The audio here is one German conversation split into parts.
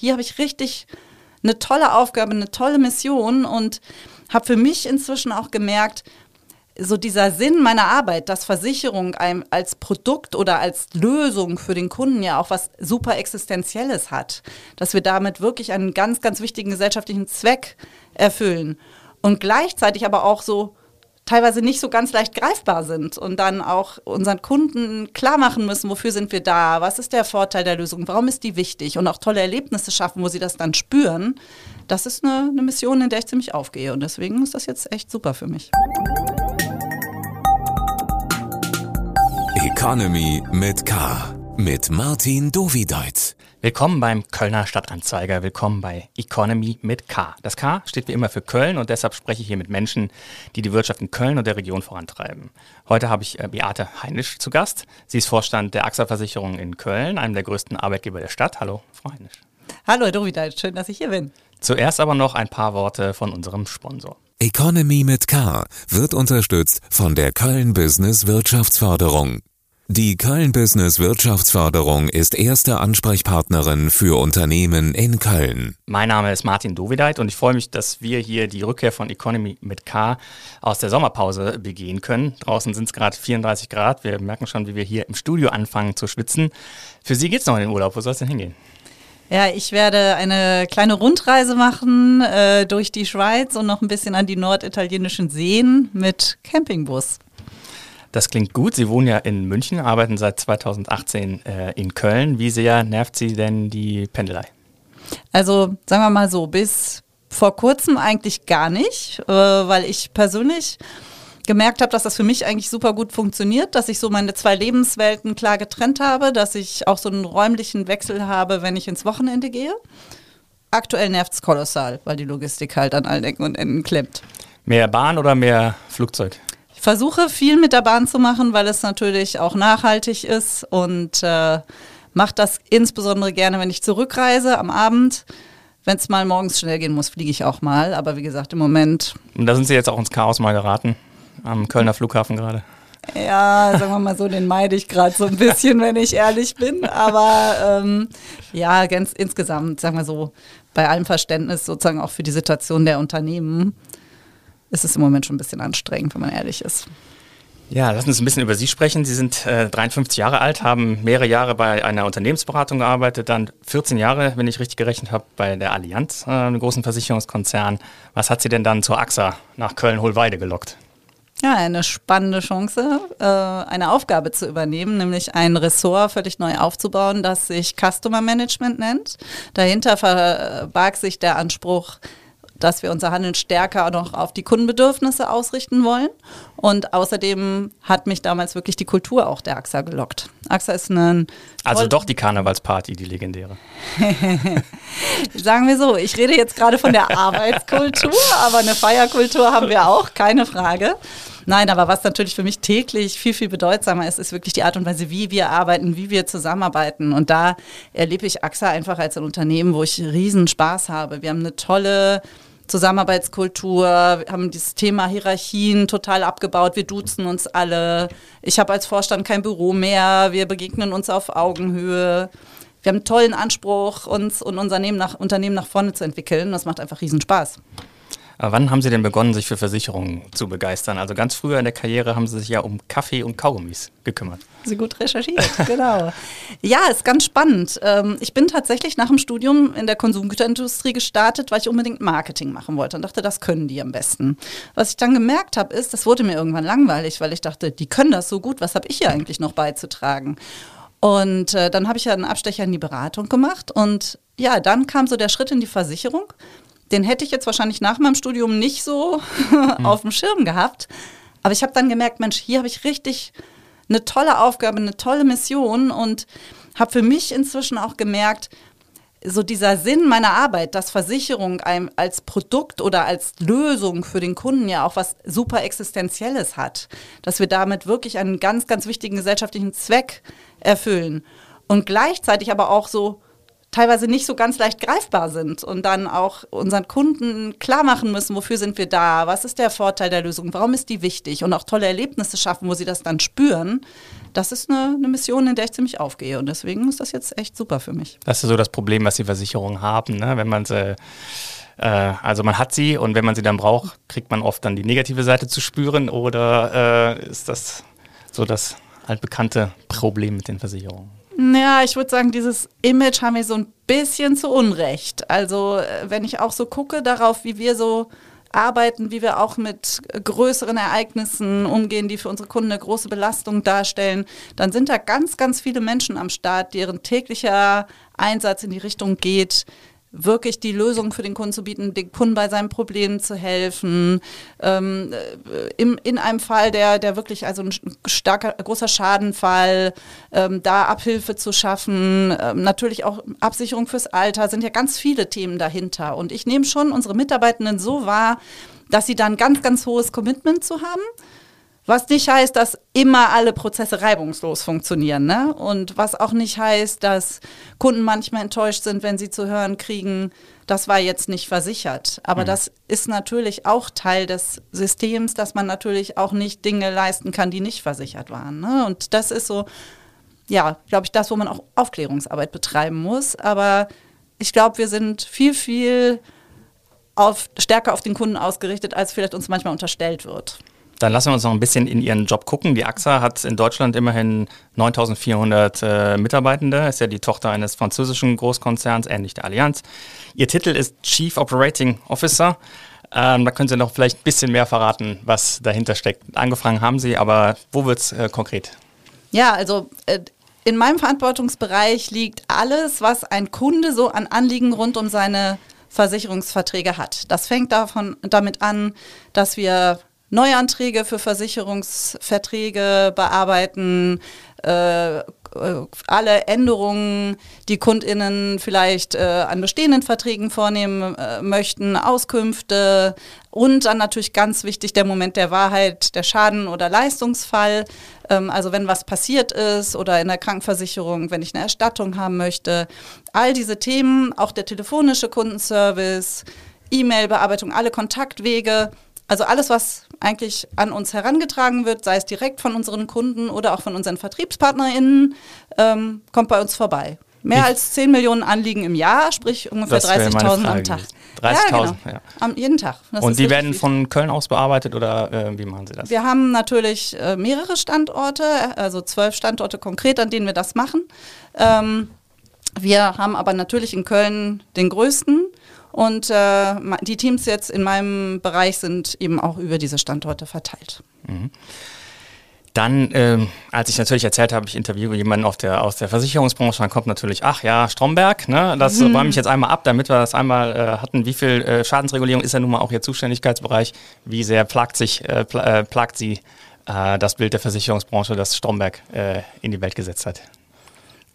Hier habe ich richtig eine tolle Aufgabe, eine tolle Mission und habe für mich inzwischen auch gemerkt, so dieser Sinn meiner Arbeit, dass Versicherung als Produkt oder als Lösung für den Kunden ja auch was super Existenzielles hat, dass wir damit wirklich einen ganz, ganz wichtigen gesellschaftlichen Zweck erfüllen und gleichzeitig aber auch so teilweise nicht so ganz leicht greifbar sind und dann auch unseren Kunden klar machen müssen, wofür sind wir da, was ist der Vorteil der Lösung, warum ist die wichtig und auch tolle Erlebnisse schaffen, wo sie das dann spüren. Das ist eine, eine Mission, in der ich ziemlich aufgehe und deswegen ist das jetzt echt super für mich. Economy mit K. Mit Martin Dovideit. Willkommen beim Kölner Stadtanzeiger. Willkommen bei Economy mit K. Das K steht wie immer für Köln und deshalb spreche ich hier mit Menschen, die die Wirtschaft in Köln und der Region vorantreiben. Heute habe ich äh, Beate Heinisch zu Gast. Sie ist Vorstand der AXA-Versicherung in Köln, einem der größten Arbeitgeber der Stadt. Hallo, Frau Heinisch. Hallo, Herr Dovideit. Schön, dass ich hier bin. Zuerst aber noch ein paar Worte von unserem Sponsor. Economy mit K wird unterstützt von der Köln Business Wirtschaftsförderung. Die Köln Business Wirtschaftsförderung ist erste Ansprechpartnerin für Unternehmen in Köln. Mein Name ist Martin Dovideit und ich freue mich, dass wir hier die Rückkehr von Economy mit K aus der Sommerpause begehen können. Draußen sind es gerade 34 Grad. Wir merken schon, wie wir hier im Studio anfangen zu schwitzen. Für Sie geht es noch in den Urlaub. Wo soll es denn hingehen? Ja, ich werde eine kleine Rundreise machen äh, durch die Schweiz und noch ein bisschen an die norditalienischen Seen mit Campingbus. Das klingt gut. Sie wohnen ja in München, arbeiten seit 2018 äh, in Köln. Wie sehr nervt Sie denn die Pendelei? Also sagen wir mal so, bis vor kurzem eigentlich gar nicht, äh, weil ich persönlich gemerkt habe, dass das für mich eigentlich super gut funktioniert, dass ich so meine zwei Lebenswelten klar getrennt habe, dass ich auch so einen räumlichen Wechsel habe, wenn ich ins Wochenende gehe. Aktuell nervt es kolossal, weil die Logistik halt an allen Ecken und Enden klemmt. Mehr Bahn oder mehr Flugzeug? Ich versuche viel mit der Bahn zu machen, weil es natürlich auch nachhaltig ist und äh, mache das insbesondere gerne, wenn ich zurückreise am Abend. Wenn es mal morgens schnell gehen muss, fliege ich auch mal. Aber wie gesagt, im Moment. Und da sind Sie jetzt auch ins Chaos mal geraten, am Kölner Flughafen gerade. Ja, sagen wir mal so, den meide ich gerade so ein bisschen, wenn ich ehrlich bin. Aber ähm, ja, ganz insgesamt, sagen wir so, bei allem Verständnis sozusagen auch für die Situation der Unternehmen ist es im Moment schon ein bisschen anstrengend, wenn man ehrlich ist. Ja, lassen Sie uns ein bisschen über Sie sprechen. Sie sind äh, 53 Jahre alt, haben mehrere Jahre bei einer Unternehmensberatung gearbeitet, dann 14 Jahre, wenn ich richtig gerechnet habe, bei der Allianz, äh, einem großen Versicherungskonzern. Was hat Sie denn dann zur AXA nach Köln-Hohlweide gelockt? Ja, eine spannende Chance, äh, eine Aufgabe zu übernehmen, nämlich ein Ressort völlig neu aufzubauen, das sich Customer Management nennt. Dahinter verbarg sich der Anspruch, dass wir unser Handeln stärker noch auf die Kundenbedürfnisse ausrichten wollen. Und außerdem hat mich damals wirklich die Kultur auch der AXA gelockt. AXA ist ein. Also doch die Karnevalsparty, die legendäre. Sagen wir so, ich rede jetzt gerade von der Arbeitskultur, aber eine Feierkultur haben wir auch, keine Frage. Nein, aber was natürlich für mich täglich viel, viel bedeutsamer ist, ist wirklich die Art und Weise, wie wir arbeiten, wie wir zusammenarbeiten. Und da erlebe ich AXA einfach als ein Unternehmen, wo ich riesen Spaß habe. Wir haben eine tolle Zusammenarbeitskultur, wir haben dieses Thema Hierarchien total abgebaut, wir duzen uns alle. Ich habe als Vorstand kein Büro mehr, wir begegnen uns auf Augenhöhe. Wir haben einen tollen Anspruch, uns und unser Unternehmen nach, Unternehmen nach vorne zu entwickeln. Das macht einfach riesen Spaß. Aber wann haben Sie denn begonnen, sich für Versicherungen zu begeistern? Also ganz früher in der Karriere haben Sie sich ja um Kaffee und Kaugummis gekümmert. Sie gut recherchiert, genau. Ja, ist ganz spannend. Ähm, ich bin tatsächlich nach dem Studium in der Konsumgüterindustrie gestartet, weil ich unbedingt Marketing machen wollte und dachte, das können die am besten. Was ich dann gemerkt habe, ist, das wurde mir irgendwann langweilig, weil ich dachte, die können das so gut, was habe ich hier eigentlich noch beizutragen? Und äh, dann habe ich ja einen Abstecher in die Beratung gemacht und ja, dann kam so der Schritt in die Versicherung den hätte ich jetzt wahrscheinlich nach meinem Studium nicht so mhm. auf dem Schirm gehabt. Aber ich habe dann gemerkt, Mensch, hier habe ich richtig eine tolle Aufgabe, eine tolle Mission und habe für mich inzwischen auch gemerkt, so dieser Sinn meiner Arbeit, dass Versicherung einem als Produkt oder als Lösung für den Kunden ja auch was super Existenzielles hat, dass wir damit wirklich einen ganz, ganz wichtigen gesellschaftlichen Zweck erfüllen und gleichzeitig aber auch so teilweise nicht so ganz leicht greifbar sind und dann auch unseren Kunden klar machen müssen, wofür sind wir da, was ist der Vorteil der Lösung, warum ist die wichtig und auch tolle Erlebnisse schaffen, wo sie das dann spüren. Das ist eine, eine Mission, in der ich ziemlich aufgehe und deswegen ist das jetzt echt super für mich. Das ist so das Problem, was die Versicherungen haben, ne? wenn man sie äh, also man hat sie und wenn man sie dann braucht, kriegt man oft dann die negative Seite zu spüren oder äh, ist das so das altbekannte Problem mit den Versicherungen? Ja, ich würde sagen, dieses Image haben wir so ein bisschen zu Unrecht. Also äh, wenn ich auch so gucke darauf, wie wir so arbeiten, wie wir auch mit größeren Ereignissen umgehen, die für unsere Kunden eine große Belastung darstellen, dann sind da ganz, ganz viele Menschen am Start, deren täglicher Einsatz in die Richtung geht, wirklich die Lösung für den Kunden zu bieten, den Kunden bei seinen Problemen zu helfen. Ähm, äh, im, in einem Fall, der, der wirklich, also ein starker, großer Schadenfall, ähm, da Abhilfe zu schaffen, ähm, natürlich auch Absicherung fürs Alter, sind ja ganz viele Themen dahinter. Und ich nehme schon unsere Mitarbeitenden so wahr, dass sie dann ganz, ganz hohes Commitment zu haben was nicht heißt, dass immer alle Prozesse reibungslos funktionieren. Ne? Und was auch nicht heißt, dass Kunden manchmal enttäuscht sind, wenn sie zu hören kriegen, das war jetzt nicht versichert. Aber mhm. das ist natürlich auch Teil des Systems, dass man natürlich auch nicht Dinge leisten kann, die nicht versichert waren. Ne? Und das ist so, ja, glaube ich, das, wo man auch Aufklärungsarbeit betreiben muss. Aber ich glaube, wir sind viel, viel auf, stärker auf den Kunden ausgerichtet, als vielleicht uns manchmal unterstellt wird. Dann lassen wir uns noch ein bisschen in Ihren Job gucken. Die AXA hat in Deutschland immerhin 9400 äh, Mitarbeitende, ist ja die Tochter eines französischen Großkonzerns, ähnlich der Allianz. Ihr Titel ist Chief Operating Officer. Ähm, da können Sie noch vielleicht ein bisschen mehr verraten, was dahinter steckt. Angefangen haben Sie, aber wo wird es äh, konkret? Ja, also äh, in meinem Verantwortungsbereich liegt alles, was ein Kunde so an Anliegen rund um seine Versicherungsverträge hat. Das fängt davon, damit an, dass wir Neuanträge für Versicherungsverträge bearbeiten, äh, alle Änderungen, die KundInnen vielleicht äh, an bestehenden Verträgen vornehmen äh, möchten, Auskünfte und dann natürlich ganz wichtig der Moment der Wahrheit, der Schaden- oder Leistungsfall. Ähm, also wenn was passiert ist oder in der Krankenversicherung, wenn ich eine Erstattung haben möchte. All diese Themen, auch der telefonische Kundenservice, E-Mail-Bearbeitung, alle Kontaktwege also alles, was eigentlich an uns herangetragen wird, sei es direkt von unseren Kunden oder auch von unseren VertriebspartnerInnen, ähm, kommt bei uns vorbei. Mehr ich als 10 Millionen Anliegen im Jahr, sprich ungefähr 30.000 am Tag. 30.000, ja, genau. ja. Am, jeden Tag. Das Und die werden von Köln aus bearbeitet oder äh, wie machen Sie das? Wir haben natürlich äh, mehrere Standorte, also zwölf Standorte konkret, an denen wir das machen. Ähm, wir haben aber natürlich in Köln den größten und äh, die Teams jetzt in meinem Bereich sind eben auch über diese Standorte verteilt. Mhm. Dann, ähm, als ich natürlich erzählt habe, ich interviewe jemanden auf der, aus der Versicherungsbranche, dann kommt natürlich, ach ja, Stromberg, ne? das mhm. räume ich jetzt einmal ab, damit wir das einmal äh, hatten. Wie viel äh, Schadensregulierung ist ja nun mal auch Ihr Zuständigkeitsbereich? Wie sehr plagt, sich, äh, pl äh, plagt Sie äh, das Bild der Versicherungsbranche, das Stromberg äh, in die Welt gesetzt hat?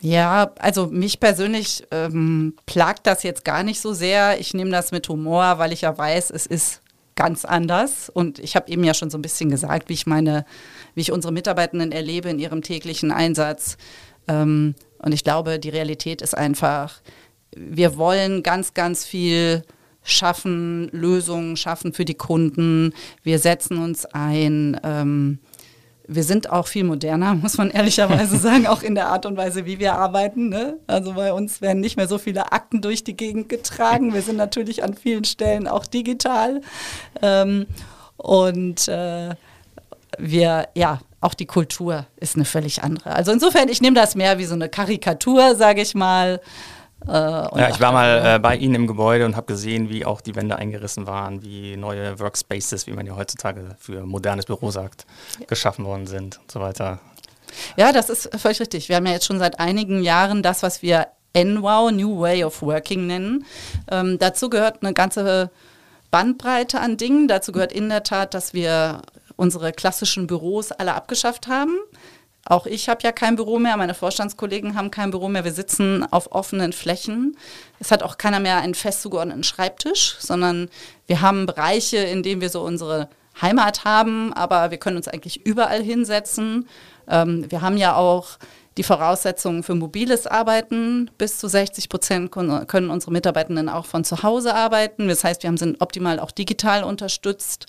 Ja, also mich persönlich ähm, plagt das jetzt gar nicht so sehr. Ich nehme das mit Humor, weil ich ja weiß, es ist ganz anders. Und ich habe eben ja schon so ein bisschen gesagt, wie ich meine, wie ich unsere Mitarbeitenden erlebe in ihrem täglichen Einsatz. Ähm, und ich glaube, die Realität ist einfach, wir wollen ganz, ganz viel schaffen, Lösungen schaffen für die Kunden. Wir setzen uns ein. Ähm, wir sind auch viel moderner, muss man ehrlicherweise sagen, auch in der Art und Weise, wie wir arbeiten. Ne? Also bei uns werden nicht mehr so viele Akten durch die Gegend getragen. Wir sind natürlich an vielen Stellen auch digital. Ähm, und äh, wir, ja, auch die Kultur ist eine völlig andere. Also insofern, ich nehme das mehr wie so eine Karikatur, sage ich mal. Äh, ja, ich war mal äh, bei Ihnen im Gebäude und habe gesehen, wie auch die Wände eingerissen waren, wie neue Workspaces, wie man ja heutzutage für modernes Büro sagt, geschaffen worden sind und so weiter. Ja, das ist völlig richtig. Wir haben ja jetzt schon seit einigen Jahren das, was wir NWOW, New Way of Working nennen. Ähm, dazu gehört eine ganze Bandbreite an Dingen. Dazu gehört in der Tat, dass wir unsere klassischen Büros alle abgeschafft haben. Auch ich habe ja kein Büro mehr, meine Vorstandskollegen haben kein Büro mehr. Wir sitzen auf offenen Flächen. Es hat auch keiner mehr einen fest zugeordneten Schreibtisch, sondern wir haben Bereiche, in denen wir so unsere Heimat haben, aber wir können uns eigentlich überall hinsetzen. Ähm, wir haben ja auch die Voraussetzungen für mobiles Arbeiten. Bis zu 60 Prozent können unsere Mitarbeitenden auch von zu Hause arbeiten. Das heißt, wir haben sie optimal auch digital unterstützt.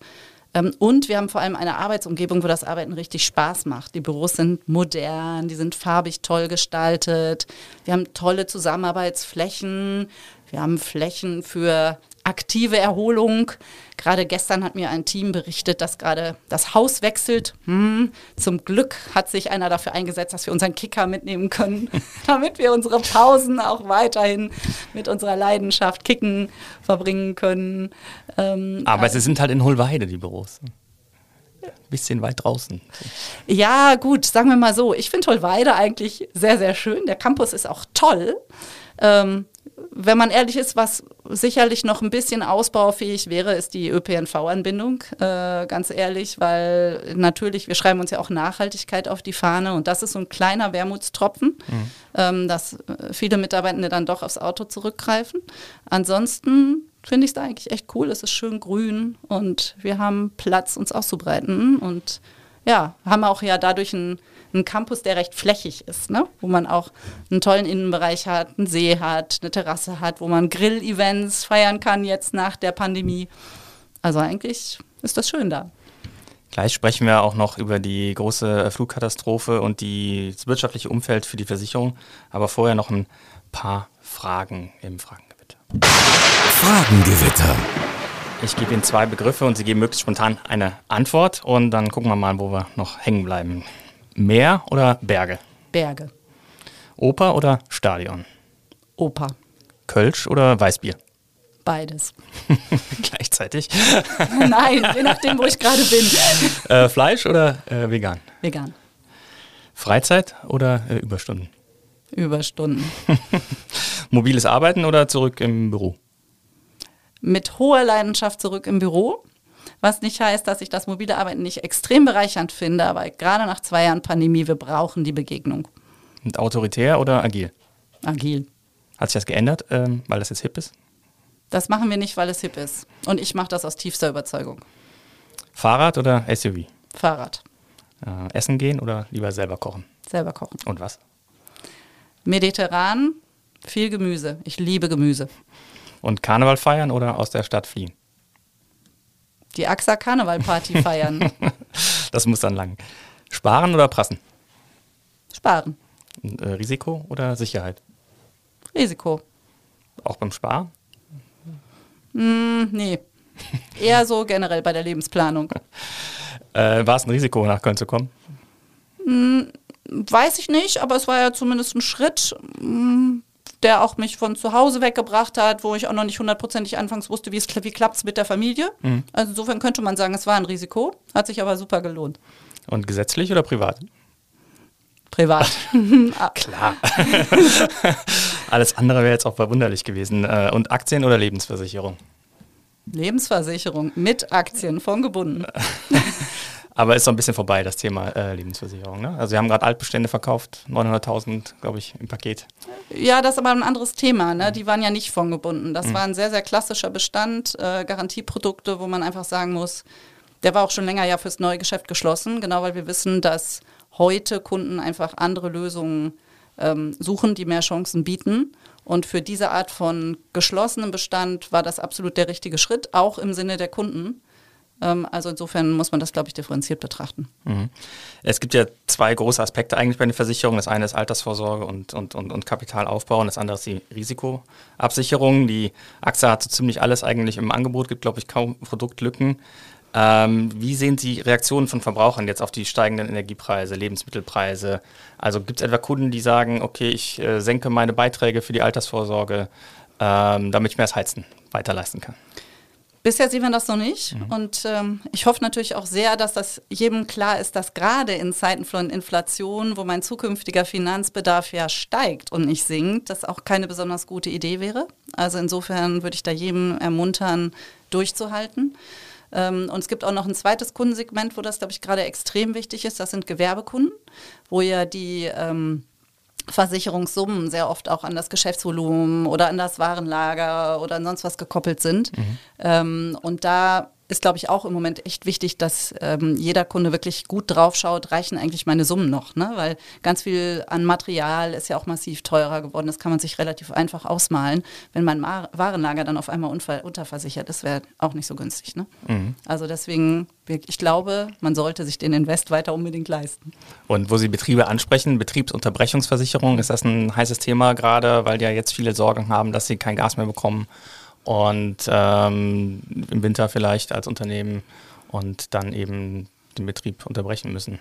Ähm, und wir haben vor allem eine Arbeitsumgebung, wo das Arbeiten richtig Spaß macht. Die Büros sind modern, die sind farbig toll gestaltet. Wir haben tolle Zusammenarbeitsflächen. Wir haben Flächen für aktive Erholung. Gerade gestern hat mir ein Team berichtet, dass gerade das Haus wechselt. Hm, zum Glück hat sich einer dafür eingesetzt, dass wir unseren Kicker mitnehmen können, damit wir unsere Pausen auch weiterhin mit unserer Leidenschaft Kicken verbringen können. Ähm, Aber sie sind halt in Hohlweide, die Büros. Ein bisschen weit draußen. Ja, gut, sagen wir mal so. Ich finde Hohlweide eigentlich sehr, sehr schön. Der Campus ist auch toll. Ähm, wenn man ehrlich ist, was sicherlich noch ein bisschen ausbaufähig wäre, ist die ÖPNV-Anbindung, äh, ganz ehrlich, weil natürlich, wir schreiben uns ja auch Nachhaltigkeit auf die Fahne und das ist so ein kleiner Wermutstropfen, mhm. ähm, dass äh, viele Mitarbeitende dann doch aufs Auto zurückgreifen. Ansonsten finde ich es eigentlich echt cool, es ist schön grün und wir haben Platz, uns auszubreiten und ja, haben auch ja dadurch ein ein Campus, der recht flächig ist, ne? wo man auch einen tollen Innenbereich hat, einen See hat, eine Terrasse hat, wo man Grill-Events feiern kann jetzt nach der Pandemie. Also eigentlich ist das schön da. Gleich sprechen wir auch noch über die große Flugkatastrophe und die, das wirtschaftliche Umfeld für die Versicherung. Aber vorher noch ein paar Fragen im Fragengewitter. Fragengewitter. Ich gebe Ihnen zwei Begriffe und Sie geben möglichst spontan eine Antwort und dann gucken wir mal, wo wir noch hängen bleiben. Meer oder Berge? Berge. Oper oder Stadion? Oper. Kölsch oder Weißbier? Beides. Gleichzeitig? Nein, je nachdem, wo ich gerade bin. Äh, Fleisch oder äh, vegan? Vegan. Freizeit oder äh, Überstunden? Überstunden. Mobiles Arbeiten oder zurück im Büro? Mit hoher Leidenschaft zurück im Büro. Was nicht heißt, dass ich das mobile Arbeiten nicht extrem bereichernd finde, aber gerade nach zwei Jahren Pandemie, wir brauchen die Begegnung. Und autoritär oder agil? Agil. Hat sich das geändert, ähm, weil das jetzt hip ist? Das machen wir nicht, weil es hip ist. Und ich mache das aus tiefster Überzeugung. Fahrrad oder SUV? Fahrrad. Äh, essen gehen oder lieber selber kochen? Selber kochen. Und was? Mediterran, viel Gemüse. Ich liebe Gemüse. Und Karneval feiern oder aus der Stadt fliehen? Die AXA Karnevalparty feiern. das muss dann lang. Sparen oder prassen? Sparen. Äh, Risiko oder Sicherheit? Risiko. Auch beim Sparen? Mm, nee. Eher so generell bei der Lebensplanung. Äh, war es ein Risiko, nach Köln zu kommen? Mm, weiß ich nicht, aber es war ja zumindest ein Schritt. Mm, der auch mich von zu Hause weggebracht hat, wo ich auch noch nicht hundertprozentig anfangs wusste, wie, wie klappt es mit der Familie. Mhm. Also insofern könnte man sagen, es war ein Risiko, hat sich aber super gelohnt. Und gesetzlich oder privat? Privat. Klar. Alles andere wäre jetzt auch verwunderlich gewesen. Äh, und Aktien oder Lebensversicherung? Lebensversicherung mit Aktien von gebunden. Aber ist so ein bisschen vorbei, das Thema äh, Lebensversicherung. Ne? Also wir haben gerade Altbestände verkauft, 900.000, glaube ich, im Paket. Ja, das ist aber ein anderes Thema. Ne? Die waren ja nicht fondgebunden. Das mhm. war ein sehr, sehr klassischer Bestand, äh, Garantieprodukte, wo man einfach sagen muss, der war auch schon länger ja fürs neue Geschäft geschlossen, genau weil wir wissen, dass heute Kunden einfach andere Lösungen ähm, suchen, die mehr Chancen bieten. Und für diese Art von geschlossenem Bestand war das absolut der richtige Schritt, auch im Sinne der Kunden. Ähm, also insofern muss man das, glaube ich, differenziert betrachten. Mhm. Es gibt ja zwei große Aspekte eigentlich bei den Versicherungen. Das eine ist Altersvorsorge und, und, und, und Kapitalaufbau und das andere ist die Risikoabsicherung. Die AXA hat so ziemlich alles eigentlich im Angebot, gibt, glaube ich, kaum Produktlücken. Ähm, wie sehen Sie Reaktionen von Verbrauchern jetzt auf die steigenden Energiepreise, Lebensmittelpreise? Also gibt es etwa Kunden, die sagen, okay, ich äh, senke meine Beiträge für die Altersvorsorge, ähm, damit ich mehr das Heizen weiterleisten kann? Bisher sehen wir das noch nicht. Mhm. Und ähm, ich hoffe natürlich auch sehr, dass das jedem klar ist, dass gerade in Zeiten von Inflation, wo mein zukünftiger Finanzbedarf ja steigt und nicht sinkt, das auch keine besonders gute Idee wäre. Also insofern würde ich da jedem ermuntern, durchzuhalten. Ähm, und es gibt auch noch ein zweites Kundensegment, wo das, glaube ich, gerade extrem wichtig ist. Das sind Gewerbekunden, wo ja die ähm, Versicherungssummen sehr oft auch an das Geschäftsvolumen oder an das Warenlager oder an sonst was gekoppelt sind. Mhm. Ähm, und da ist, glaube ich, auch im Moment echt wichtig, dass ähm, jeder Kunde wirklich gut drauf schaut, reichen eigentlich meine Summen noch, ne? Weil ganz viel an Material ist ja auch massiv teurer geworden. Das kann man sich relativ einfach ausmalen. Wenn mein Mar Warenlager dann auf einmal unterversichert ist, wäre auch nicht so günstig. Ne? Mhm. Also deswegen, ich glaube, man sollte sich den Invest weiter unbedingt leisten. Und wo Sie Betriebe ansprechen, Betriebsunterbrechungsversicherung, ist das ein heißes Thema gerade, weil ja jetzt viele Sorgen haben, dass sie kein Gas mehr bekommen und ähm, im Winter vielleicht als Unternehmen und dann eben den Betrieb unterbrechen müssen.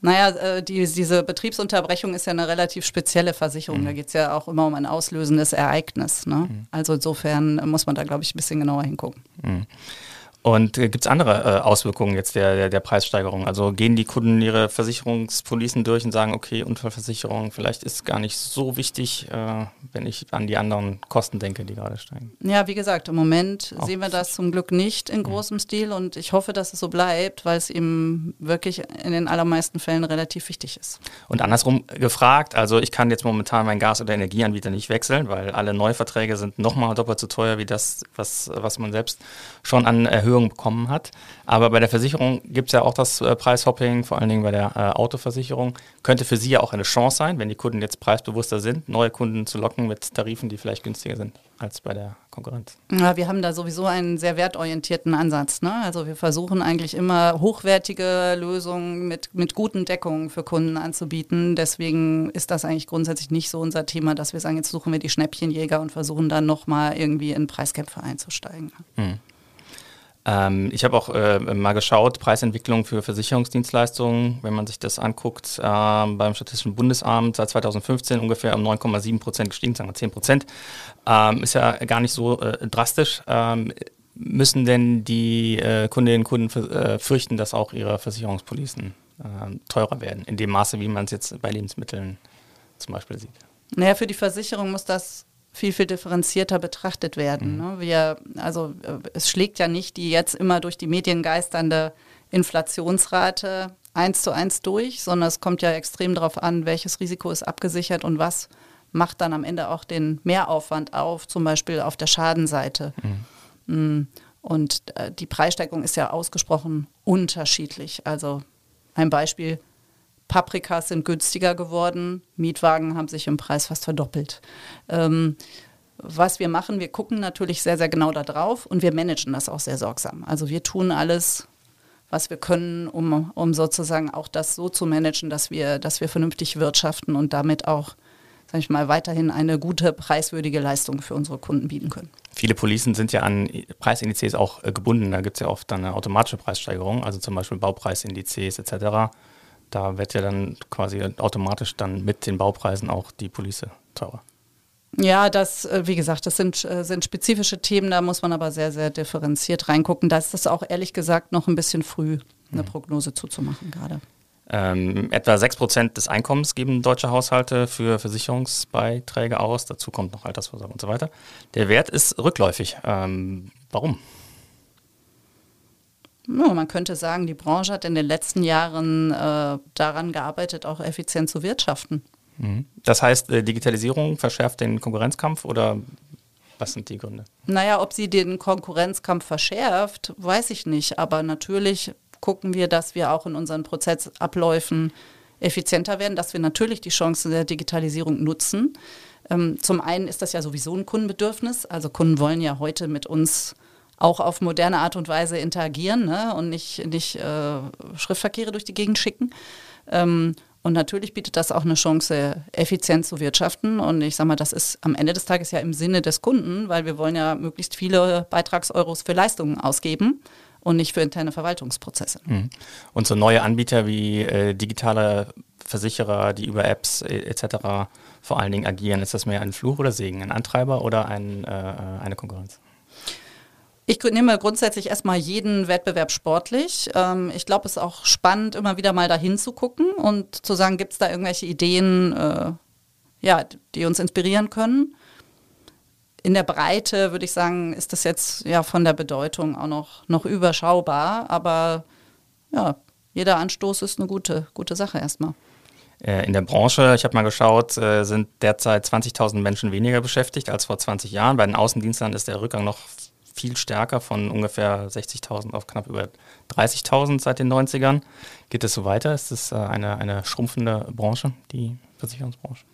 Naja, äh, die, diese Betriebsunterbrechung ist ja eine relativ spezielle Versicherung. Mhm. Da geht es ja auch immer um ein auslösendes Ereignis. Ne? Mhm. Also insofern muss man da, glaube ich, ein bisschen genauer hingucken. Mhm. Und äh, gibt es andere äh, Auswirkungen jetzt der, der, der, Preissteigerung? Also gehen die Kunden ihre Versicherungspolicen durch und sagen, okay, Unfallversicherung, vielleicht ist gar nicht so wichtig, äh, wenn ich an die anderen Kosten denke, die gerade steigen? Ja, wie gesagt, im Moment Auch sehen wir das zum Glück nicht in mhm. großem mhm. Stil und ich hoffe, dass es so bleibt, weil es eben wirklich in den allermeisten Fällen relativ wichtig ist. Und andersrum gefragt, also ich kann jetzt momentan meinen Gas- oder Energieanbieter nicht wechseln, weil alle Neuverträge sind nochmal doppelt so teuer wie das, was, was man selbst schon an Erhöhungen Erhöhung bekommen hat. Aber bei der Versicherung gibt es ja auch das äh, Preishopping, vor allen Dingen bei der äh, Autoversicherung. Könnte für Sie ja auch eine Chance sein, wenn die Kunden jetzt preisbewusster sind, neue Kunden zu locken mit Tarifen, die vielleicht günstiger sind als bei der Konkurrenz. Ja, wir haben da sowieso einen sehr wertorientierten Ansatz. Ne? Also wir versuchen eigentlich immer hochwertige Lösungen mit, mit guten Deckungen für Kunden anzubieten. Deswegen ist das eigentlich grundsätzlich nicht so unser Thema, dass wir sagen, jetzt suchen wir die Schnäppchenjäger und versuchen dann nochmal irgendwie in Preiskämpfe einzusteigen. Mhm. Ähm, ich habe auch äh, mal geschaut, Preisentwicklung für Versicherungsdienstleistungen, wenn man sich das anguckt, äh, beim Statistischen Bundesamt seit 2015 ungefähr um 9,7 Prozent gestiegen, sagen wir 10 Prozent. Ähm, ist ja gar nicht so äh, drastisch. Ähm, müssen denn die äh, Kundinnen und Kunden äh, fürchten, dass auch ihre Versicherungspolicen äh, teurer werden, in dem Maße, wie man es jetzt bei Lebensmitteln zum Beispiel sieht? Naja, für die Versicherung muss das viel, viel differenzierter betrachtet werden. Mhm. Ne? Wir, also äh, es schlägt ja nicht die jetzt immer durch die Medien geisternde Inflationsrate eins zu eins durch, sondern es kommt ja extrem darauf an, welches Risiko ist abgesichert und was macht dann am Ende auch den Mehraufwand auf, zum Beispiel auf der Schadenseite. Mhm. Mm, und äh, die Preissteigerung ist ja ausgesprochen unterschiedlich. Also ein Beispiel, Paprikas sind günstiger geworden, Mietwagen haben sich im Preis fast verdoppelt. Ähm, was wir machen, wir gucken natürlich sehr, sehr genau da drauf und wir managen das auch sehr sorgsam. Also wir tun alles, was wir können, um, um sozusagen auch das so zu managen, dass wir, dass wir vernünftig wirtschaften und damit auch, sage ich mal, weiterhin eine gute, preiswürdige Leistung für unsere Kunden bieten können. Viele Policen sind ja an Preisindizes auch äh, gebunden. Da gibt es ja oft eine automatische Preissteigerung, also zum Beispiel Baupreisindizes etc da wird ja dann quasi automatisch dann mit den Baupreisen auch die Police teurer. Ja, das, äh, wie gesagt, das sind, äh, sind spezifische Themen, da muss man aber sehr, sehr differenziert reingucken. Da ist es auch ehrlich gesagt noch ein bisschen früh, eine mhm. Prognose zuzumachen gerade. Ähm, etwa 6% des Einkommens geben deutsche Haushalte für Versicherungsbeiträge aus. Dazu kommt noch Altersvorsorge und so weiter. Der Wert ist rückläufig. Ähm, warum? Ja, man könnte sagen, die Branche hat in den letzten Jahren äh, daran gearbeitet, auch effizient zu wirtschaften. Mhm. Das heißt, äh, Digitalisierung verschärft den Konkurrenzkampf oder was sind die Gründe? Naja, ob sie den Konkurrenzkampf verschärft, weiß ich nicht. Aber natürlich gucken wir, dass wir auch in unseren Prozessabläufen effizienter werden, dass wir natürlich die Chancen der Digitalisierung nutzen. Ähm, zum einen ist das ja sowieso ein Kundenbedürfnis. Also Kunden wollen ja heute mit uns auch auf moderne Art und Weise interagieren ne? und nicht, nicht äh, Schriftverkehre durch die Gegend schicken. Ähm, und natürlich bietet das auch eine Chance, effizient zu wirtschaften. Und ich sage mal, das ist am Ende des Tages ja im Sinne des Kunden, weil wir wollen ja möglichst viele Beitragseuros für Leistungen ausgeben und nicht für interne Verwaltungsprozesse. Mhm. Und so neue Anbieter wie äh, digitale Versicherer, die über Apps äh, etc. vor allen Dingen agieren, ist das mehr ein Fluch oder Segen, ein Antreiber oder ein, äh, äh eine Konkurrenz? Ich nehme grundsätzlich erstmal jeden Wettbewerb sportlich. Ähm, ich glaube, es ist auch spannend, immer wieder mal dahin zu gucken und zu sagen, gibt es da irgendwelche Ideen, äh, ja, die uns inspirieren können. In der Breite würde ich sagen, ist das jetzt ja von der Bedeutung auch noch, noch überschaubar, aber ja, jeder Anstoß ist eine gute, gute Sache erstmal. Äh, in der Branche, ich habe mal geschaut, äh, sind derzeit 20.000 Menschen weniger beschäftigt als vor 20 Jahren. Bei den Außendienstlern ist der Rückgang noch viel stärker von ungefähr 60.000 auf knapp über 30.000 seit den 90ern. Geht es so weiter? Ist es äh, eine, eine schrumpfende Branche, die Versicherungsbranche?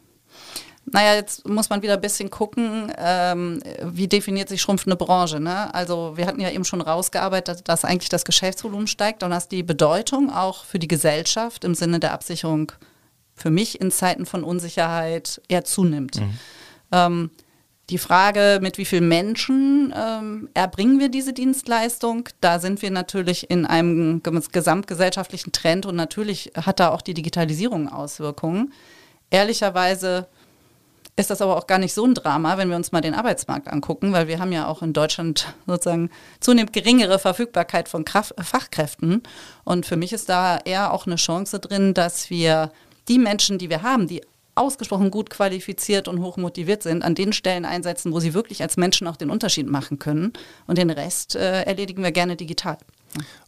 Naja, jetzt muss man wieder ein bisschen gucken, ähm, wie definiert sich schrumpfende Branche. Ne? Also wir hatten ja eben schon rausgearbeitet, dass eigentlich das Geschäftsvolumen steigt und dass die Bedeutung auch für die Gesellschaft im Sinne der Absicherung für mich in Zeiten von Unsicherheit eher zunimmt. Mhm. Ähm, die Frage, mit wie vielen Menschen ähm, erbringen wir diese Dienstleistung, da sind wir natürlich in einem gesamtgesellschaftlichen Trend und natürlich hat da auch die Digitalisierung Auswirkungen. Ehrlicherweise ist das aber auch gar nicht so ein Drama, wenn wir uns mal den Arbeitsmarkt angucken, weil wir haben ja auch in Deutschland sozusagen zunehmend geringere Verfügbarkeit von Kraft Fachkräften. Und für mich ist da eher auch eine Chance drin, dass wir die Menschen, die wir haben, die ausgesprochen gut qualifiziert und hoch motiviert sind, an den Stellen einsetzen, wo sie wirklich als Menschen auch den Unterschied machen können. Und den Rest äh, erledigen wir gerne digital.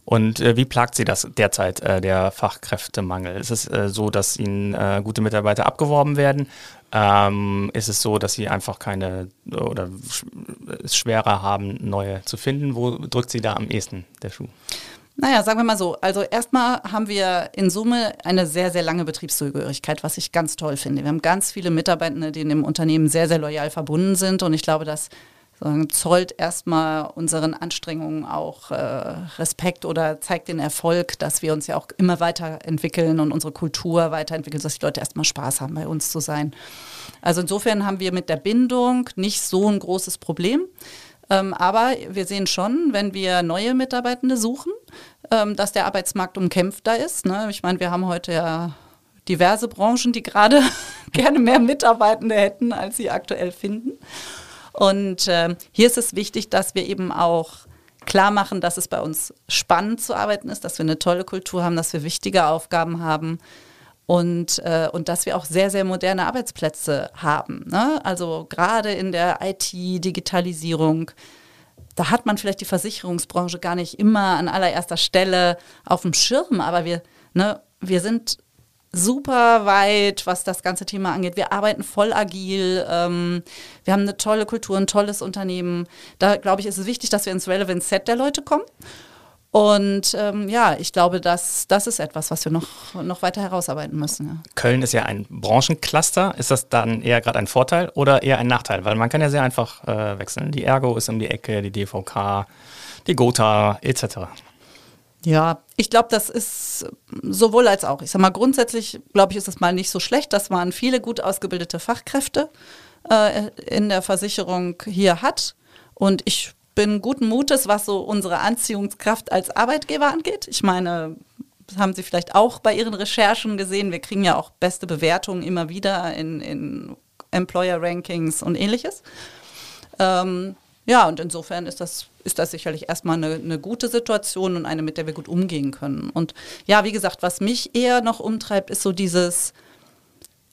Und äh, wie plagt Sie das derzeit, äh, der Fachkräftemangel? Ist es äh, so, dass Ihnen äh, gute Mitarbeiter abgeworben werden? Ähm, ist es so, dass Sie einfach keine oder es schwerer haben, neue zu finden? Wo drückt Sie da am ehesten der Schuh? Naja, sagen wir mal so. Also erstmal haben wir in Summe eine sehr, sehr lange Betriebszugehörigkeit, was ich ganz toll finde. Wir haben ganz viele Mitarbeitende, die in dem Unternehmen sehr, sehr loyal verbunden sind. Und ich glaube, dass zollt erstmal unseren Anstrengungen auch äh, Respekt oder zeigt den Erfolg, dass wir uns ja auch immer weiterentwickeln und unsere Kultur weiterentwickeln, dass die Leute erstmal Spaß haben, bei uns zu sein. Also insofern haben wir mit der Bindung nicht so ein großes Problem. Ähm, aber wir sehen schon, wenn wir neue Mitarbeitende suchen, ähm, dass der Arbeitsmarkt umkämpfter ist. Ne? Ich meine, wir haben heute ja diverse Branchen, die gerade gerne mehr Mitarbeitende hätten, als sie aktuell finden. Und äh, hier ist es wichtig, dass wir eben auch klar machen, dass es bei uns spannend zu arbeiten ist, dass wir eine tolle Kultur haben, dass wir wichtige Aufgaben haben und, äh, und dass wir auch sehr, sehr moderne Arbeitsplätze haben. Ne? Also gerade in der IT, Digitalisierung, da hat man vielleicht die Versicherungsbranche gar nicht immer an allererster Stelle auf dem Schirm, aber wir, ne, wir sind super weit, was das ganze Thema angeht. Wir arbeiten voll agil. Ähm, wir haben eine tolle Kultur, ein tolles Unternehmen. Da glaube ich, ist es wichtig, dass wir ins Relevant Set der Leute kommen. Und ähm, ja, ich glaube, dass das ist etwas, was wir noch, noch weiter herausarbeiten müssen. Ja. Köln ist ja ein Branchencluster. Ist das dann eher gerade ein Vorteil oder eher ein Nachteil? Weil man kann ja sehr einfach äh, wechseln. Die Ergo ist um die Ecke, die DVK, die Gotha etc. Ja, ich glaube, das ist sowohl als auch. Ich sag mal, grundsätzlich glaube ich, ist es mal nicht so schlecht, dass man viele gut ausgebildete Fachkräfte äh, in der Versicherung hier hat. Und ich bin guten Mutes, was so unsere Anziehungskraft als Arbeitgeber angeht. Ich meine, haben Sie vielleicht auch bei Ihren Recherchen gesehen. Wir kriegen ja auch beste Bewertungen immer wieder in, in Employer-Rankings und ähnliches. Ähm, ja, und insofern ist das, ist das sicherlich erstmal eine, eine gute Situation und eine, mit der wir gut umgehen können. Und ja, wie gesagt, was mich eher noch umtreibt, ist so dieses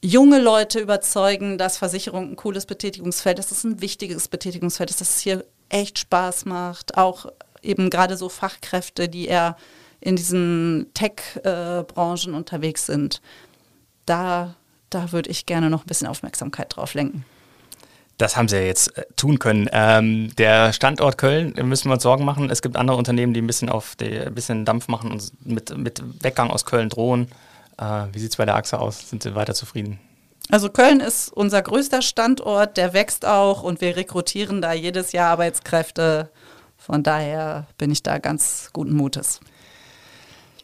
junge Leute überzeugen, dass Versicherung ein cooles Betätigungsfeld ist, dass es ein wichtiges Betätigungsfeld ist, dass es hier echt Spaß macht. Auch eben gerade so Fachkräfte, die eher in diesen Tech-Branchen unterwegs sind. Da, da würde ich gerne noch ein bisschen Aufmerksamkeit drauf lenken. Das haben sie ja jetzt äh, tun können. Ähm, der Standort Köln, müssen wir uns Sorgen machen. Es gibt andere Unternehmen, die ein bisschen auf die, ein bisschen Dampf machen und mit, mit Weggang aus Köln drohen. Äh, wie sieht es bei der Achse aus? Sind Sie weiter zufrieden? Also Köln ist unser größter Standort, der wächst auch und wir rekrutieren da jedes Jahr Arbeitskräfte. Von daher bin ich da ganz guten Mutes.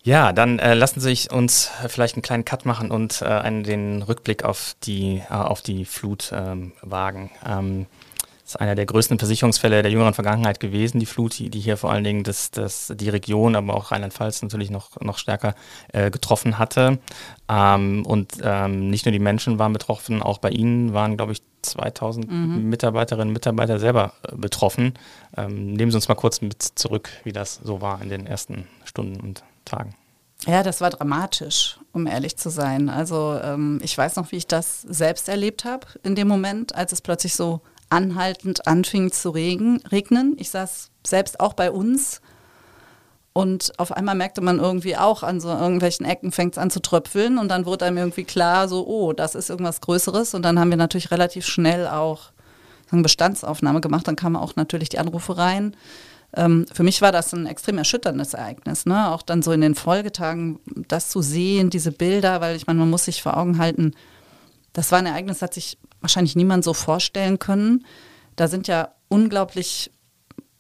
Ja, dann äh, lassen Sie uns vielleicht einen kleinen Cut machen und äh, einen, den Rückblick auf die, äh, auf die Flut ähm, wagen. Ähm, ist einer der größten Versicherungsfälle der jüngeren Vergangenheit gewesen, die Flut, die, die hier vor allen Dingen das, das, die Region, aber auch Rheinland-Pfalz natürlich noch, noch stärker äh, getroffen hatte. Ähm, und ähm, nicht nur die Menschen waren betroffen, auch bei Ihnen waren, glaube ich, 2000 mhm. Mitarbeiterinnen und Mitarbeiter selber äh, betroffen. Ähm, nehmen Sie uns mal kurz mit zurück, wie das so war in den ersten Stunden und Tagen? Ja, das war dramatisch, um ehrlich zu sein. Also ähm, ich weiß noch, wie ich das selbst erlebt habe in dem Moment, als es plötzlich so anhaltend anfing zu regen, regnen. Ich saß selbst auch bei uns und auf einmal merkte man irgendwie auch an so irgendwelchen Ecken fängt es an zu tröpfeln und dann wurde einem irgendwie klar, so, oh, das ist irgendwas Größeres. Und dann haben wir natürlich relativ schnell auch eine Bestandsaufnahme gemacht. Dann kamen auch natürlich die Anrufe rein. Ähm, für mich war das ein extrem erschütterndes Ereignis. Ne? Auch dann so in den Folgetagen das zu sehen, diese Bilder, weil ich meine, man muss sich vor Augen halten, das war ein Ereignis, das hat sich wahrscheinlich niemand so vorstellen können. Da sind ja unglaublich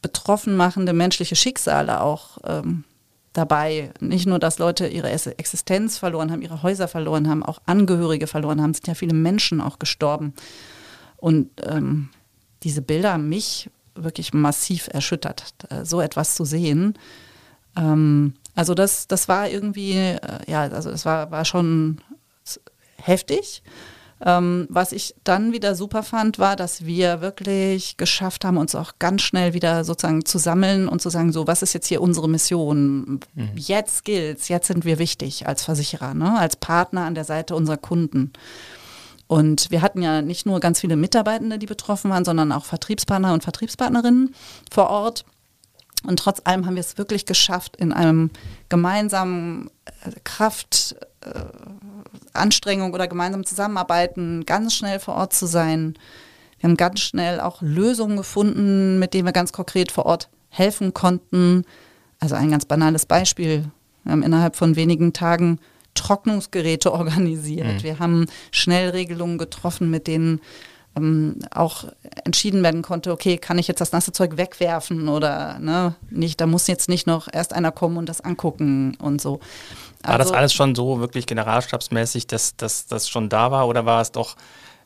betroffen machende menschliche Schicksale auch ähm, dabei. Nicht nur, dass Leute ihre Existenz verloren haben, ihre Häuser verloren haben, auch Angehörige verloren haben, es sind ja viele Menschen auch gestorben. Und ähm, diese Bilder haben mich wirklich massiv erschüttert, äh, so etwas zu sehen. Ähm, also das, das war irgendwie, äh, ja, also es war, war schon heftig. Ähm, was ich dann wieder super fand, war, dass wir wirklich geschafft haben, uns auch ganz schnell wieder sozusagen zu sammeln und zu sagen, so, was ist jetzt hier unsere Mission? Mhm. Jetzt gilt's, jetzt sind wir wichtig als Versicherer, ne? als Partner an der Seite unserer Kunden. Und wir hatten ja nicht nur ganz viele Mitarbeitende, die betroffen waren, sondern auch Vertriebspartner und Vertriebspartnerinnen vor Ort. Und trotz allem haben wir es wirklich geschafft, in einem gemeinsamen äh, Kraft, Anstrengung oder gemeinsamen Zusammenarbeiten ganz schnell vor Ort zu sein. Wir haben ganz schnell auch Lösungen gefunden, mit denen wir ganz konkret vor Ort helfen konnten. Also ein ganz banales Beispiel. Wir haben innerhalb von wenigen Tagen Trocknungsgeräte organisiert. Mhm. Wir haben Schnellregelungen getroffen, mit denen ähm, auch entschieden werden konnte, okay, kann ich jetzt das nasse Zeug wegwerfen oder ne, nicht, da muss jetzt nicht noch erst einer kommen und das angucken und so. War also, das alles schon so wirklich generalstabsmäßig, dass das schon da war oder war es doch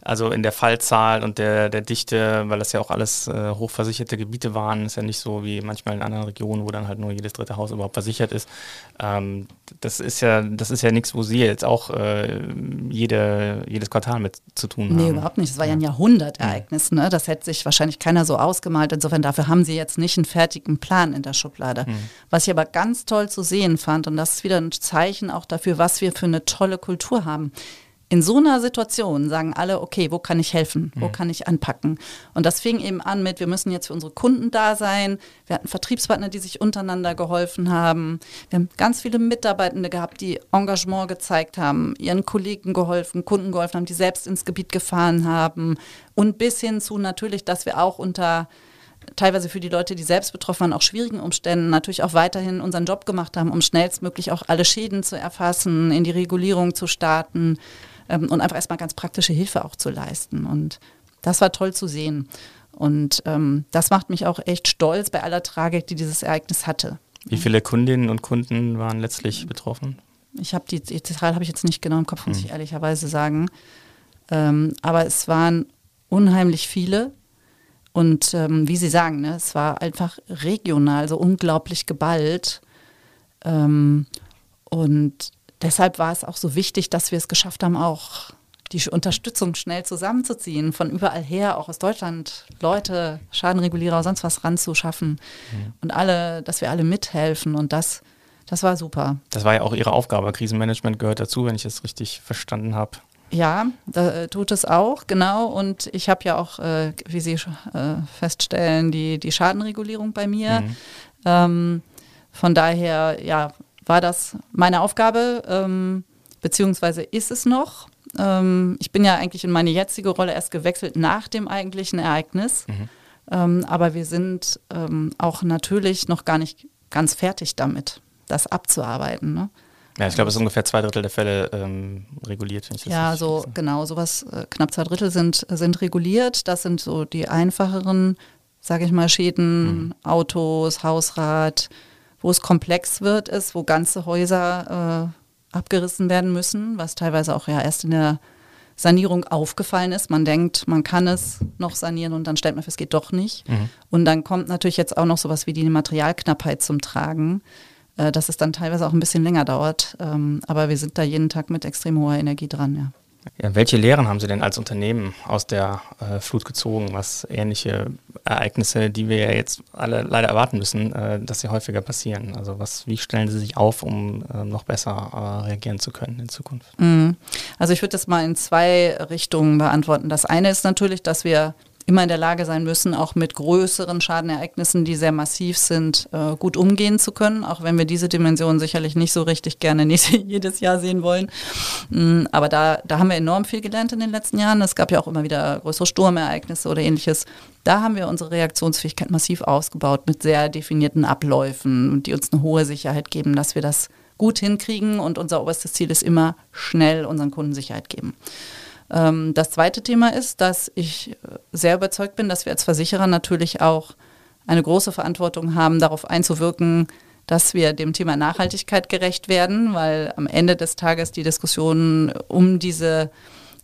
also in der Fallzahl und der, der Dichte, weil das ja auch alles äh, hochversicherte Gebiete waren, ist ja nicht so wie manchmal in anderen Regionen, wo dann halt nur jedes dritte Haus überhaupt versichert ist. Ähm, das ist ja, das ist ja nichts, wo Sie jetzt auch äh, jede, jedes Quartal mit zu tun haben. Nee, überhaupt nicht. Das war ja ein Jahrhundertereignis. Ne? Das hätte sich wahrscheinlich keiner so ausgemalt. Insofern dafür haben Sie jetzt nicht einen fertigen Plan in der Schublade. Mhm. Was ich aber ganz toll zu sehen fand, und das ist wieder ein Zeichen auch dafür, was wir für eine tolle Kultur haben in so einer Situation sagen alle, okay, wo kann ich helfen? Wo mhm. kann ich anpacken? Und das fing eben an mit, wir müssen jetzt für unsere Kunden da sein. Wir hatten Vertriebspartner, die sich untereinander geholfen haben. Wir haben ganz viele Mitarbeitende gehabt, die Engagement gezeigt haben, ihren Kollegen geholfen, Kunden geholfen haben, die selbst ins Gebiet gefahren haben. Und bis hin zu natürlich, dass wir auch unter teilweise für die Leute, die selbst betroffen waren, auch schwierigen Umständen natürlich auch weiterhin unseren Job gemacht haben, um schnellstmöglich auch alle Schäden zu erfassen, in die Regulierung zu starten ähm, und einfach erstmal ganz praktische Hilfe auch zu leisten. Und das war toll zu sehen. Und ähm, das macht mich auch echt stolz bei aller Tragik, die dieses Ereignis hatte. Wie viele Kundinnen und Kunden waren letztlich betroffen? Ich habe die, die Zahl habe ich jetzt nicht genau im Kopf, muss hm. ich ehrlicherweise sagen. Ähm, aber es waren unheimlich viele. Und ähm, wie Sie sagen, ne, es war einfach regional so unglaublich geballt. Ähm, und deshalb war es auch so wichtig, dass wir es geschafft haben, auch die Unterstützung schnell zusammenzuziehen, von überall her, auch aus Deutschland, Leute, Schadenregulierer, sonst was ranzuschaffen mhm. und alle, dass wir alle mithelfen und das, das war super. Das war ja auch Ihre Aufgabe. Krisenmanagement gehört dazu, wenn ich es richtig verstanden habe. Ja, da äh, tut es auch, genau. Und ich habe ja auch, äh, wie Sie äh, feststellen, die, die Schadenregulierung bei mir. Mhm. Ähm, von daher, ja, war das meine Aufgabe, ähm, beziehungsweise ist es noch. Ähm, ich bin ja eigentlich in meine jetzige Rolle erst gewechselt nach dem eigentlichen Ereignis. Mhm. Ähm, aber wir sind ähm, auch natürlich noch gar nicht ganz fertig damit, das abzuarbeiten. Ne? Ja, ich glaube, es ist ungefähr zwei Drittel der Fälle ähm, reguliert. ja, so weiß. genau, sowas, äh, knapp zwei Drittel sind, sind reguliert. Das sind so die einfacheren, sage ich mal, Schäden, mhm. Autos, Hausrat, wo es komplex wird, ist, wo ganze Häuser äh, abgerissen werden müssen, was teilweise auch ja erst in der Sanierung aufgefallen ist. Man denkt, man kann es noch sanieren und dann stellt man fest, es geht doch nicht. Mhm. Und dann kommt natürlich jetzt auch noch sowas wie die Materialknappheit zum Tragen, äh, dass es dann teilweise auch ein bisschen länger dauert. Ähm, aber wir sind da jeden Tag mit extrem hoher Energie dran, ja. Ja, welche Lehren haben Sie denn als Unternehmen aus der äh, Flut gezogen, was ähnliche Ereignisse, die wir ja jetzt alle leider erwarten müssen, äh, dass sie häufiger passieren? Also was, wie stellen Sie sich auf, um äh, noch besser äh, reagieren zu können in Zukunft? Mhm. Also ich würde das mal in zwei Richtungen beantworten. Das eine ist natürlich, dass wir immer in der Lage sein müssen, auch mit größeren Schadenereignissen, die sehr massiv sind, äh, gut umgehen zu können, auch wenn wir diese Dimension sicherlich nicht so richtig gerne jedes Jahr sehen wollen. Mm, aber da, da haben wir enorm viel gelernt in den letzten Jahren. Es gab ja auch immer wieder größere Sturmereignisse oder ähnliches. Da haben wir unsere Reaktionsfähigkeit massiv ausgebaut mit sehr definierten Abläufen, die uns eine hohe Sicherheit geben, dass wir das gut hinkriegen. Und unser oberstes Ziel ist immer schnell unseren Kunden Sicherheit geben. Ähm, das zweite Thema ist, dass ich äh, sehr überzeugt bin, dass wir als Versicherer natürlich auch eine große Verantwortung haben, darauf einzuwirken, dass wir dem Thema Nachhaltigkeit gerecht werden, weil am Ende des Tages die Diskussion um diese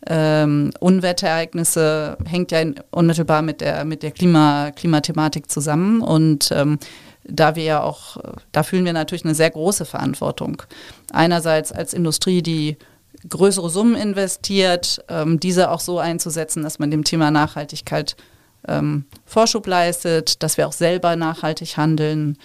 ähm, Unwetterereignisse hängt ja unmittelbar mit der, mit der Klima, Klimathematik zusammen. Und ähm, da wir ja auch, da fühlen wir natürlich eine sehr große Verantwortung. Einerseits als Industrie, die größere Summen investiert, ähm, diese auch so einzusetzen, dass man dem Thema Nachhaltigkeit ähm, Vorschub leistet, dass wir auch selber nachhaltig handeln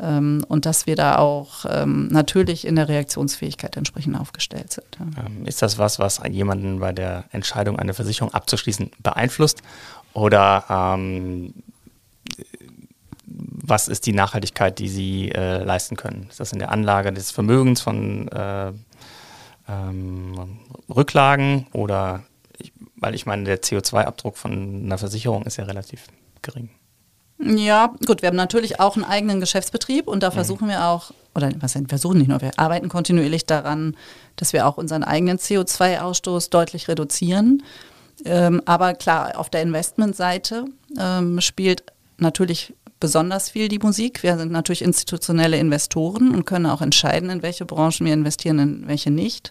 ähm, und dass wir da auch ähm, natürlich in der Reaktionsfähigkeit entsprechend aufgestellt sind. Ja. Ähm, ist das was, was jemanden bei der Entscheidung, eine Versicherung abzuschließen, beeinflusst? Oder ähm, was ist die Nachhaltigkeit, die Sie äh, leisten können? Ist das in der Anlage des Vermögens von äh, ähm, Rücklagen oder, ich, weil ich meine, der CO2-Abdruck von einer Versicherung ist ja relativ gering. Ja, gut, wir haben natürlich auch einen eigenen Geschäftsbetrieb und da mhm. versuchen wir auch, oder was wir versuchen nicht nur, wir arbeiten kontinuierlich daran, dass wir auch unseren eigenen CO2-Ausstoß deutlich reduzieren. Ähm, aber klar, auf der Investmentseite ähm, spielt natürlich besonders viel die Musik. Wir sind natürlich institutionelle Investoren und können auch entscheiden, in welche Branchen wir investieren, in welche nicht.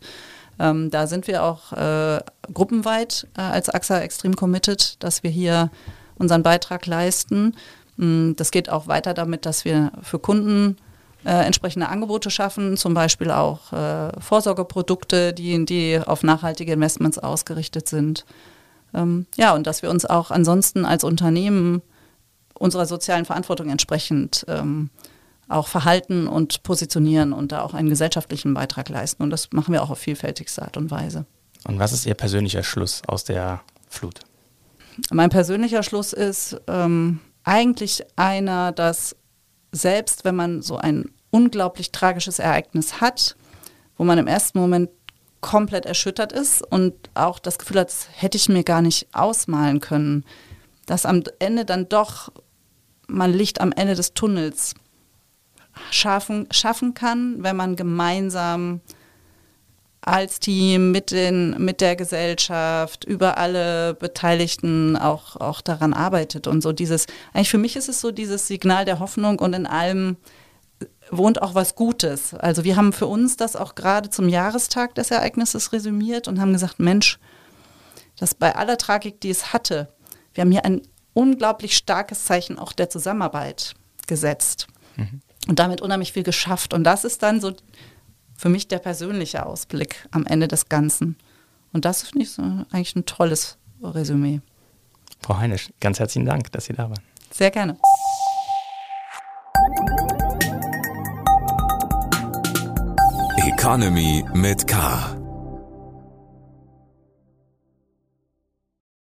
Ähm, da sind wir auch äh, gruppenweit äh, als AXA extrem committed, dass wir hier unseren Beitrag leisten. Mm, das geht auch weiter damit, dass wir für Kunden äh, entsprechende Angebote schaffen, zum Beispiel auch äh, Vorsorgeprodukte, die, die auf nachhaltige Investments ausgerichtet sind. Ähm, ja, und dass wir uns auch ansonsten als Unternehmen unserer sozialen Verantwortung entsprechend ähm, auch verhalten und positionieren und da auch einen gesellschaftlichen Beitrag leisten. Und das machen wir auch auf vielfältigste Art und Weise. Und was ist Ihr persönlicher Schluss aus der Flut? Mein persönlicher Schluss ist ähm, eigentlich einer, dass selbst wenn man so ein unglaublich tragisches Ereignis hat, wo man im ersten Moment komplett erschüttert ist und auch das Gefühl hat, das hätte ich mir gar nicht ausmalen können, dass am Ende dann doch man Licht am Ende des Tunnels schaffen, schaffen kann, wenn man gemeinsam als Team mit, den, mit der Gesellschaft, über alle Beteiligten auch, auch daran arbeitet. Und so dieses, eigentlich für mich ist es so dieses Signal der Hoffnung und in allem wohnt auch was Gutes. Also wir haben für uns das auch gerade zum Jahrestag des Ereignisses resümiert und haben gesagt, Mensch, dass bei aller Tragik, die es hatte, wir haben hier ein unglaublich starkes Zeichen auch der Zusammenarbeit gesetzt mhm. und damit unheimlich viel geschafft. Und das ist dann so für mich der persönliche Ausblick am Ende des Ganzen. Und das finde ich so eigentlich ein tolles Resümee. Frau Heinisch, ganz herzlichen Dank, dass Sie da waren. Sehr gerne. Economy mit K.